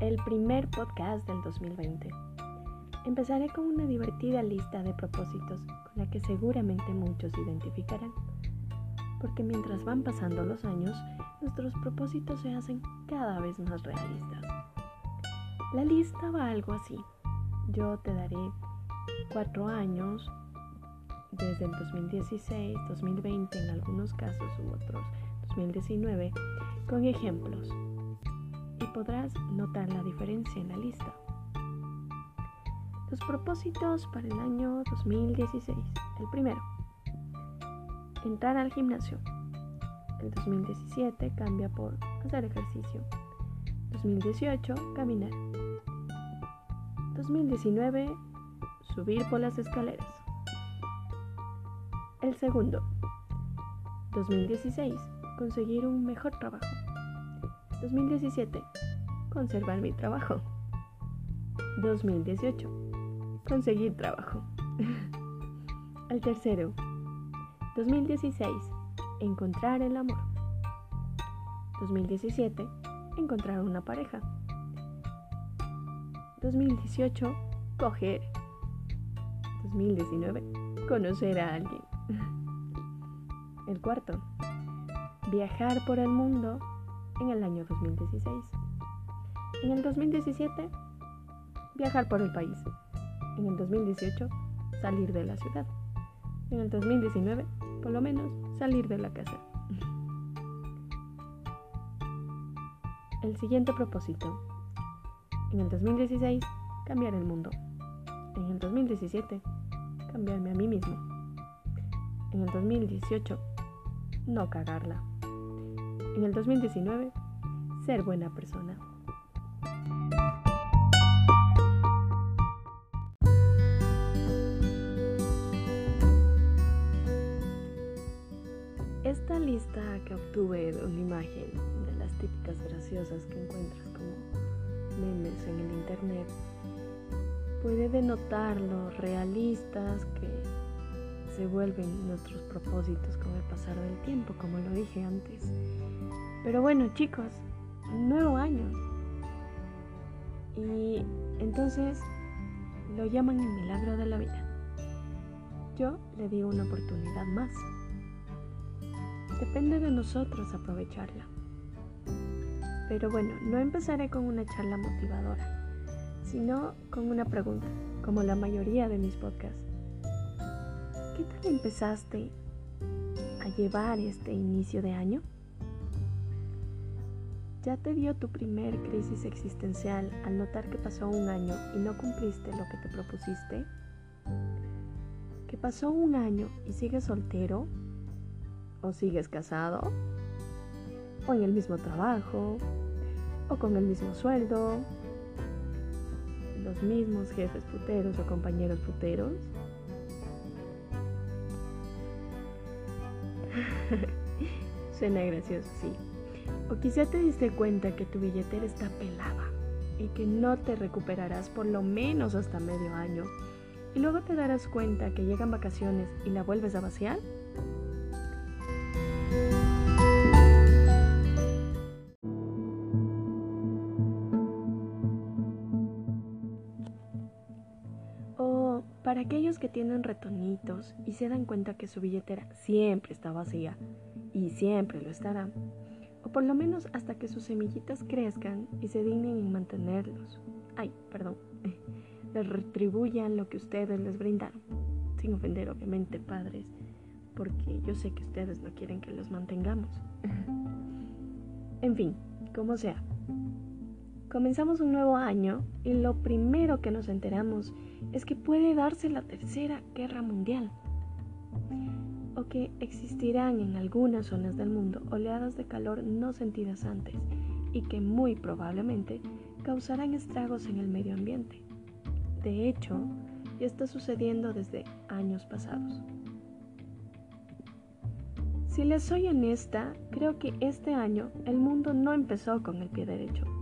el primer podcast del 2020. Empezaré con una divertida lista de propósitos con la que seguramente muchos identificarán, porque mientras van pasando los años, nuestros propósitos se hacen cada vez más realistas. La lista va algo así. Yo te daré cuatro años, desde el 2016, 2020 en algunos casos u otros, 2019, con ejemplos podrás notar la diferencia en la lista. Los propósitos para el año 2016. El primero, entrar al gimnasio. El 2017 cambia por hacer ejercicio. 2018, caminar. 2019, subir por las escaleras. El segundo, 2016, conseguir un mejor trabajo. 2017. Conservar mi trabajo. 2018. Conseguir trabajo. El tercero. 2016. Encontrar el amor. 2017. Encontrar una pareja. 2018. Coger. 2019. Conocer a alguien. El cuarto. Viajar por el mundo en el año 2016. En el 2017, viajar por el país. En el 2018, salir de la ciudad. En el 2019, por lo menos, salir de la casa. El siguiente propósito. En el 2016, cambiar el mundo. En el 2017, cambiarme a mí mismo. En el 2018, no cagarla en el 2019 ser buena persona. Lista que obtuve de una imagen de las típicas graciosas que encuentras como memes en el internet puede denotar lo realistas que se vuelven nuestros propósitos con el pasar del tiempo, como lo dije antes. Pero bueno, chicos, nuevo año. Y entonces lo llaman el milagro de la vida. Yo le digo una oportunidad más. Depende de nosotros aprovecharla. Pero bueno, no empezaré con una charla motivadora, sino con una pregunta, como la mayoría de mis podcasts. ¿Qué tal empezaste a llevar este inicio de año? ¿Ya te dio tu primer crisis existencial al notar que pasó un año y no cumpliste lo que te propusiste? ¿Que pasó un año y sigues soltero? ¿O sigues casado? ¿O en el mismo trabajo? ¿O con el mismo sueldo? ¿Los mismos jefes puteros o compañeros puteros? Suena gracioso, sí. O quizá te diste cuenta que tu billetera está pelada y que no te recuperarás por lo menos hasta medio año. Y luego te darás cuenta que llegan vacaciones y la vuelves a vaciar. Para aquellos que tienen retonitos y se dan cuenta que su billetera siempre está vacía y siempre lo estará o por lo menos hasta que sus semillitas crezcan y se dignen en mantenerlos. Ay, perdón, les retribuyan lo que ustedes les brindaron, sin ofender obviamente padres, porque yo sé que ustedes no quieren que los mantengamos. en fin, como sea. Comenzamos un nuevo año y lo primero que nos enteramos es que puede darse la tercera guerra mundial o que existirán en algunas zonas del mundo oleadas de calor no sentidas antes y que muy probablemente causarán estragos en el medio ambiente. De hecho, ya está sucediendo desde años pasados. Si les soy honesta, creo que este año el mundo no empezó con el pie derecho.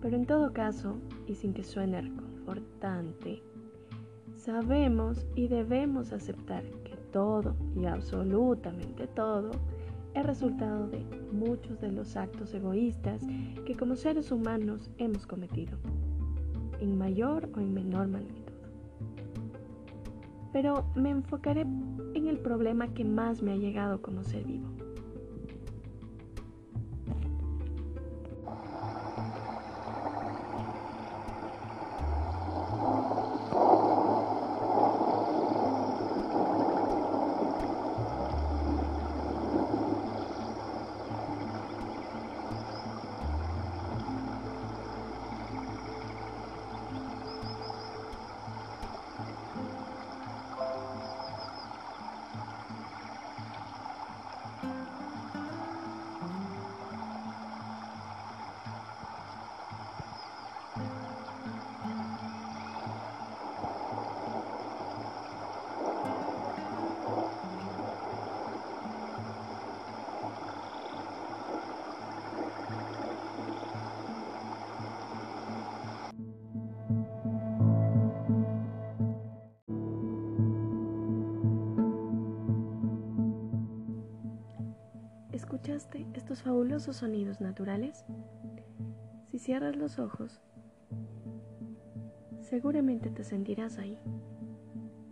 Pero en todo caso, y sin que suene reconfortante, sabemos y debemos aceptar que todo y absolutamente todo es resultado de muchos de los actos egoístas que como seres humanos hemos cometido, en mayor o en menor magnitud. Pero me enfocaré en el problema que más me ha llegado como ser vivo ¿Escuchaste estos fabulosos sonidos naturales? Si cierras los ojos, seguramente te sentirás ahí.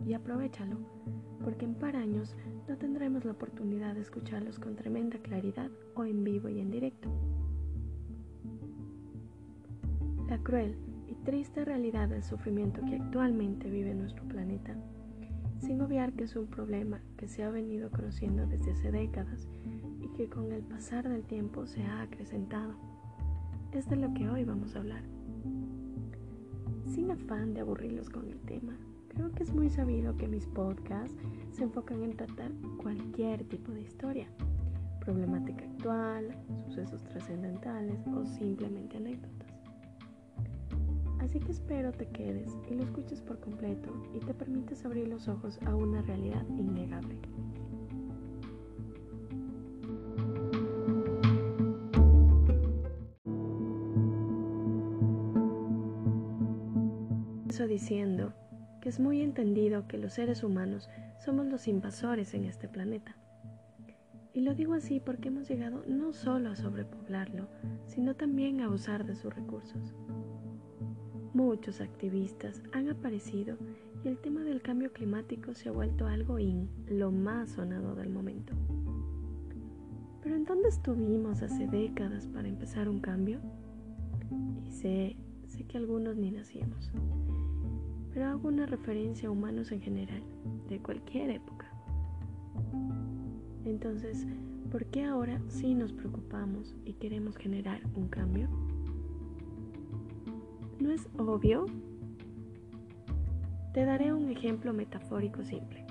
Y aprovechalo, porque en par años no tendremos la oportunidad de escucharlos con tremenda claridad o en vivo y en directo. La cruel y triste realidad del sufrimiento que actualmente vive nuestro planeta, sin obviar que es un problema que se ha venido conociendo desde hace décadas que con el pasar del tiempo se ha acrecentado. Es de lo que hoy vamos a hablar. Sin afán de aburrirlos con el tema, creo que es muy sabido que mis podcasts se enfocan en tratar cualquier tipo de historia, problemática actual, sucesos trascendentales o simplemente anécdotas. Así que espero te quedes y lo escuches por completo y te permites abrir los ojos a una realidad innegable. Diciendo que es muy entendido que los seres humanos somos los invasores en este planeta. Y lo digo así porque hemos llegado no solo a sobrepoblarlo, sino también a usar de sus recursos. Muchos activistas han aparecido y el tema del cambio climático se ha vuelto algo in, lo más sonado del momento. Pero ¿en dónde estuvimos hace décadas para empezar un cambio? Y sé, sé que algunos ni nacíamos pero hago una referencia a humanos en general, de cualquier época. Entonces, ¿por qué ahora sí nos preocupamos y queremos generar un cambio? ¿No es obvio? Te daré un ejemplo metafórico simple.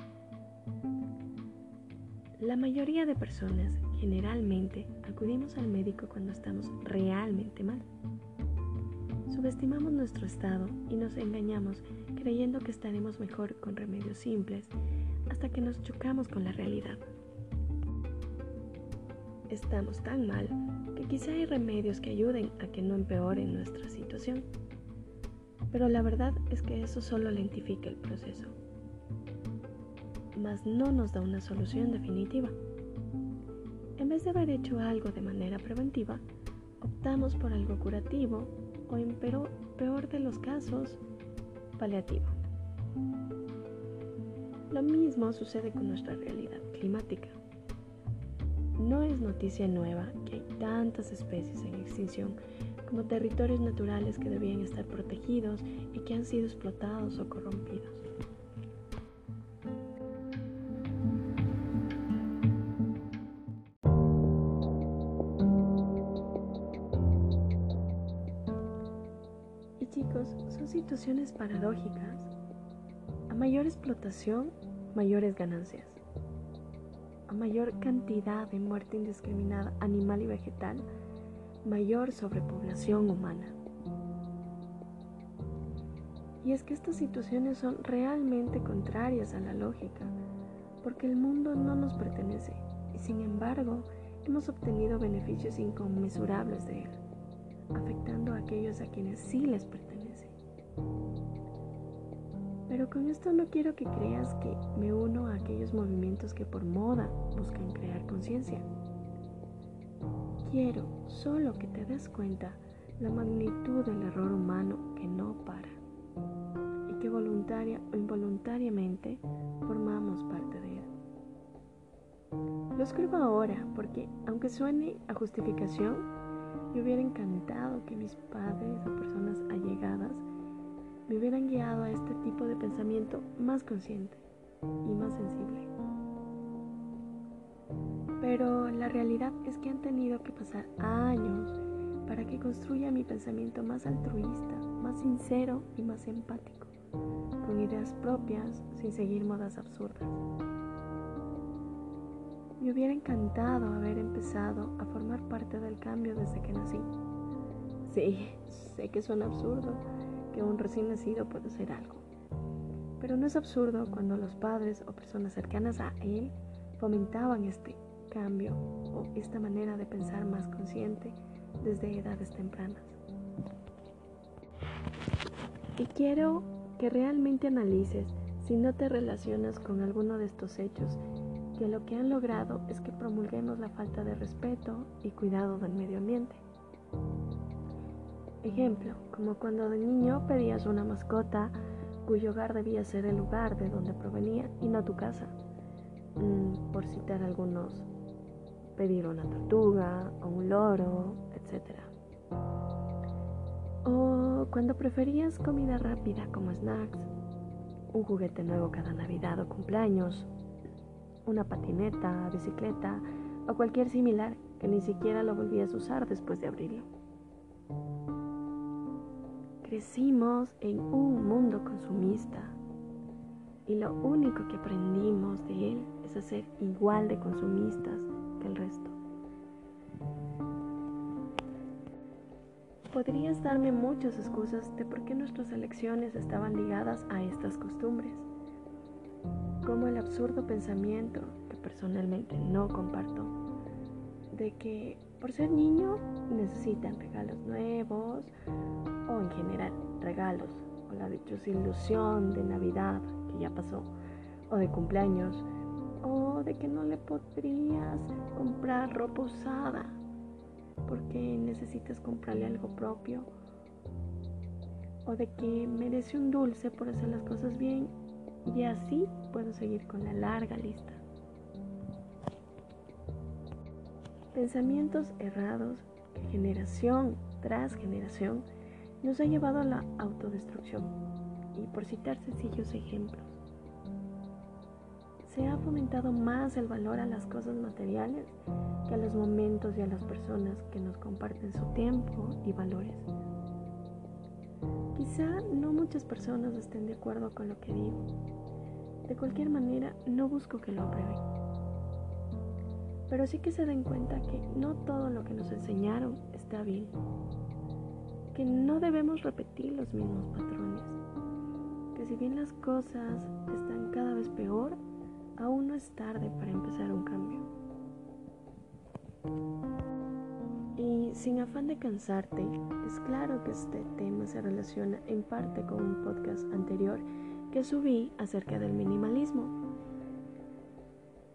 La mayoría de personas generalmente acudimos al médico cuando estamos realmente mal. Subestimamos nuestro estado y nos engañamos creyendo que estaremos mejor con remedios simples hasta que nos chocamos con la realidad. Estamos tan mal que quizá hay remedios que ayuden a que no empeoren nuestra situación. Pero la verdad es que eso solo lentifica el proceso, mas no nos da una solución definitiva. En vez de haber hecho algo de manera preventiva, optamos por algo curativo o en peor de los casos, paliativo. Lo mismo sucede con nuestra realidad climática. No es noticia nueva que hay tantas especies en extinción como territorios naturales que debían estar protegidos y que han sido explotados o corrompidos. Son situaciones paradójicas. A mayor explotación, mayores ganancias. A mayor cantidad de muerte indiscriminada animal y vegetal, mayor sobrepoblación humana. Y es que estas situaciones son realmente contrarias a la lógica, porque el mundo no nos pertenece y sin embargo hemos obtenido beneficios inconmensurables de él, afectando a aquellos a quienes sí les pertenece. Pero con esto no quiero que creas que me uno a aquellos movimientos que por moda buscan crear conciencia. Quiero solo que te des cuenta la magnitud del error humano que no para y que voluntaria o involuntariamente formamos parte de él. Lo escribo ahora porque, aunque suene a justificación, me hubiera encantado que mis padres o personas allegadas me hubieran guiado a este tipo de pensamiento más consciente y más sensible. Pero la realidad es que han tenido que pasar años para que construya mi pensamiento más altruista, más sincero y más empático, con ideas propias sin seguir modas absurdas. Me hubiera encantado haber empezado a formar parte del cambio desde que nací. Sí, sé que suena absurdo, que un recién nacido puede ser algo. Pero no es absurdo cuando los padres o personas cercanas a él fomentaban este cambio o esta manera de pensar más consciente desde edades tempranas. Y quiero que realmente analices si no te relacionas con alguno de estos hechos que lo que han logrado es que promulguemos la falta de respeto y cuidado del medio ambiente. Ejemplo, como cuando de niño pedías una mascota cuyo hogar debía ser el lugar de donde provenía y no tu casa. Mm, por citar algunos, pedir una tortuga o un loro, etc. O cuando preferías comida rápida como snacks, un juguete nuevo cada Navidad o cumpleaños, una patineta, bicicleta o cualquier similar que ni siquiera lo volvías a usar después de abrirlo. Crecimos en un mundo consumista y lo único que aprendimos de él es a ser igual de consumistas que el resto. Podrías darme muchas excusas de por qué nuestras elecciones estaban ligadas a estas costumbres como el absurdo pensamiento, que personalmente no comparto, de que por ser niño necesitan regalos nuevos o en general regalos o la dichosa ilusión de Navidad que ya pasó o de cumpleaños o de que no le podrías comprar ropa usada porque necesitas comprarle algo propio o de que merece un dulce por hacer las cosas bien y así puedo seguir con la larga lista. Pensamientos errados que generación tras generación nos ha llevado a la autodestrucción. Y por citar sencillos ejemplos, se ha fomentado más el valor a las cosas materiales que a los momentos y a las personas que nos comparten su tiempo y valores. Quizá no muchas personas estén de acuerdo con lo que digo. De cualquier manera, no busco que lo aprueben. Pero sí que se den cuenta que no todo lo que nos enseñaron está bien. Que no debemos repetir los mismos patrones. Que si bien las cosas están cada vez peor, aún no es tarde para empezar un cambio. Y sin afán de cansarte, es claro que este tema se relaciona en parte con un podcast anterior que subí acerca del minimalismo.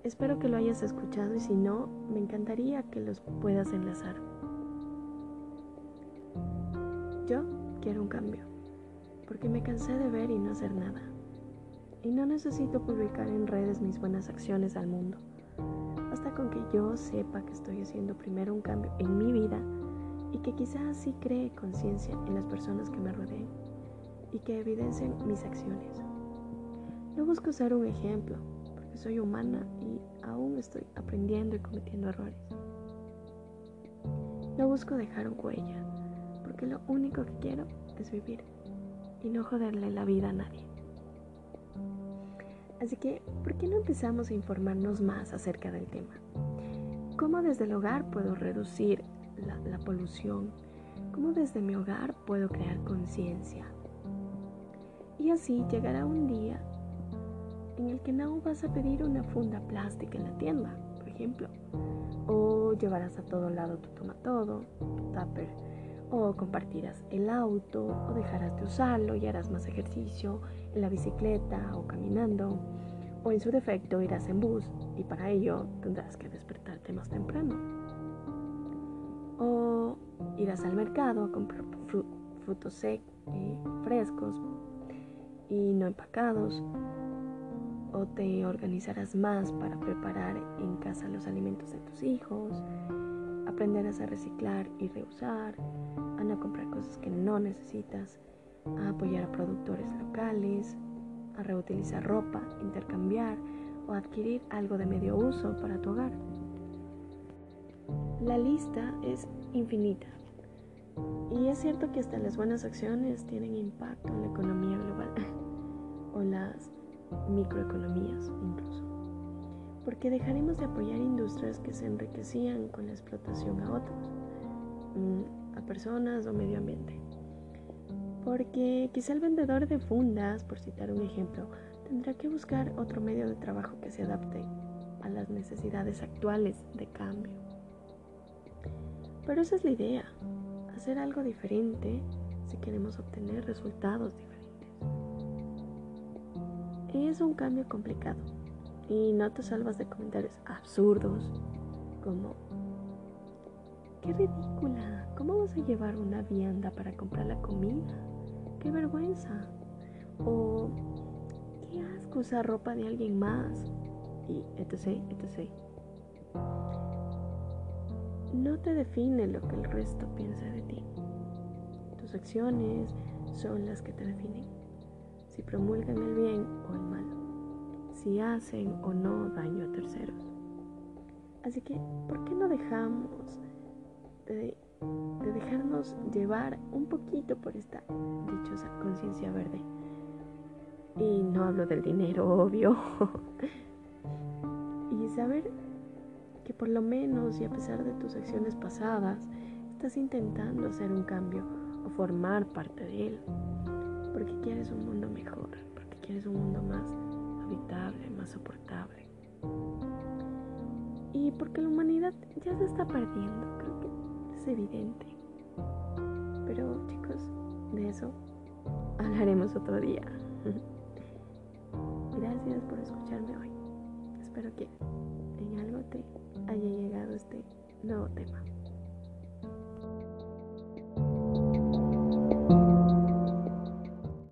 Espero que lo hayas escuchado y si no, me encantaría que los puedas enlazar. Yo quiero un cambio, porque me cansé de ver y no hacer nada. Y no necesito publicar en redes mis buenas acciones al mundo. Basta con que yo sepa que estoy haciendo primero un cambio en mi vida y que quizás así cree conciencia en las personas que me rodeen y que evidencien mis acciones. No busco ser un ejemplo, porque soy humana y aún estoy aprendiendo y cometiendo errores. No busco dejar huella, porque lo único que quiero es vivir y no joderle la vida a nadie. Así que, ¿por qué no empezamos a informarnos más acerca del tema? ¿Cómo desde el hogar puedo reducir la, polución? ¿Cómo desde mi hogar puedo crear conciencia? Y así llegará un día en el que no vas a pedir una funda plástica en la tienda, por ejemplo, o llevarás a todo lado tu toma todo, tu tupper, o compartirás el auto, o dejarás de usarlo y harás más ejercicio en la bicicleta o caminando, o en su defecto irás en bus y para ello tendrás que despertarte más temprano. O irás al mercado a comprar frutos secos, eh, frescos y no empacados. O te organizarás más para preparar en casa los alimentos de tus hijos. Aprenderás a reciclar y reusar, a no comprar cosas que no necesitas, a apoyar a productores locales, a reutilizar ropa, intercambiar o adquirir algo de medio uso para tu hogar. La lista es infinita. Y es cierto que hasta las buenas acciones tienen impacto en la economía global o las microeconomías incluso. Porque dejaremos de apoyar industrias que se enriquecían con la explotación a otros, mm, a personas o medio ambiente. Porque quizá el vendedor de fundas, por citar un ejemplo, tendrá que buscar otro medio de trabajo que se adapte a las necesidades actuales de cambio. Pero esa es la idea, hacer algo diferente si queremos obtener resultados diferentes. Es un cambio complicado y no te salvas de comentarios absurdos como, qué ridícula, ¿cómo vas a llevar una vianda para comprar la comida? ¡Qué vergüenza! O, qué asco usar ropa de alguien más. Y etc, etc no te define lo que el resto piensa de ti. Tus acciones son las que te definen. Si promulgan el bien o el mal. Si hacen o no daño a terceros. Así que, ¿por qué no dejamos de, de dejarnos llevar un poquito por esta dichosa conciencia verde? Y no hablo del dinero, obvio. y saber que por lo menos y a pesar de tus acciones pasadas, estás intentando hacer un cambio o formar parte de él, porque quieres un mundo mejor, porque quieres un mundo más habitable, más soportable. Y porque la humanidad ya se está perdiendo, creo que es evidente. Pero chicos, de eso hablaremos otro día. Gracias por escucharme hoy. Espero que en algo te haya llegado este nuevo tema.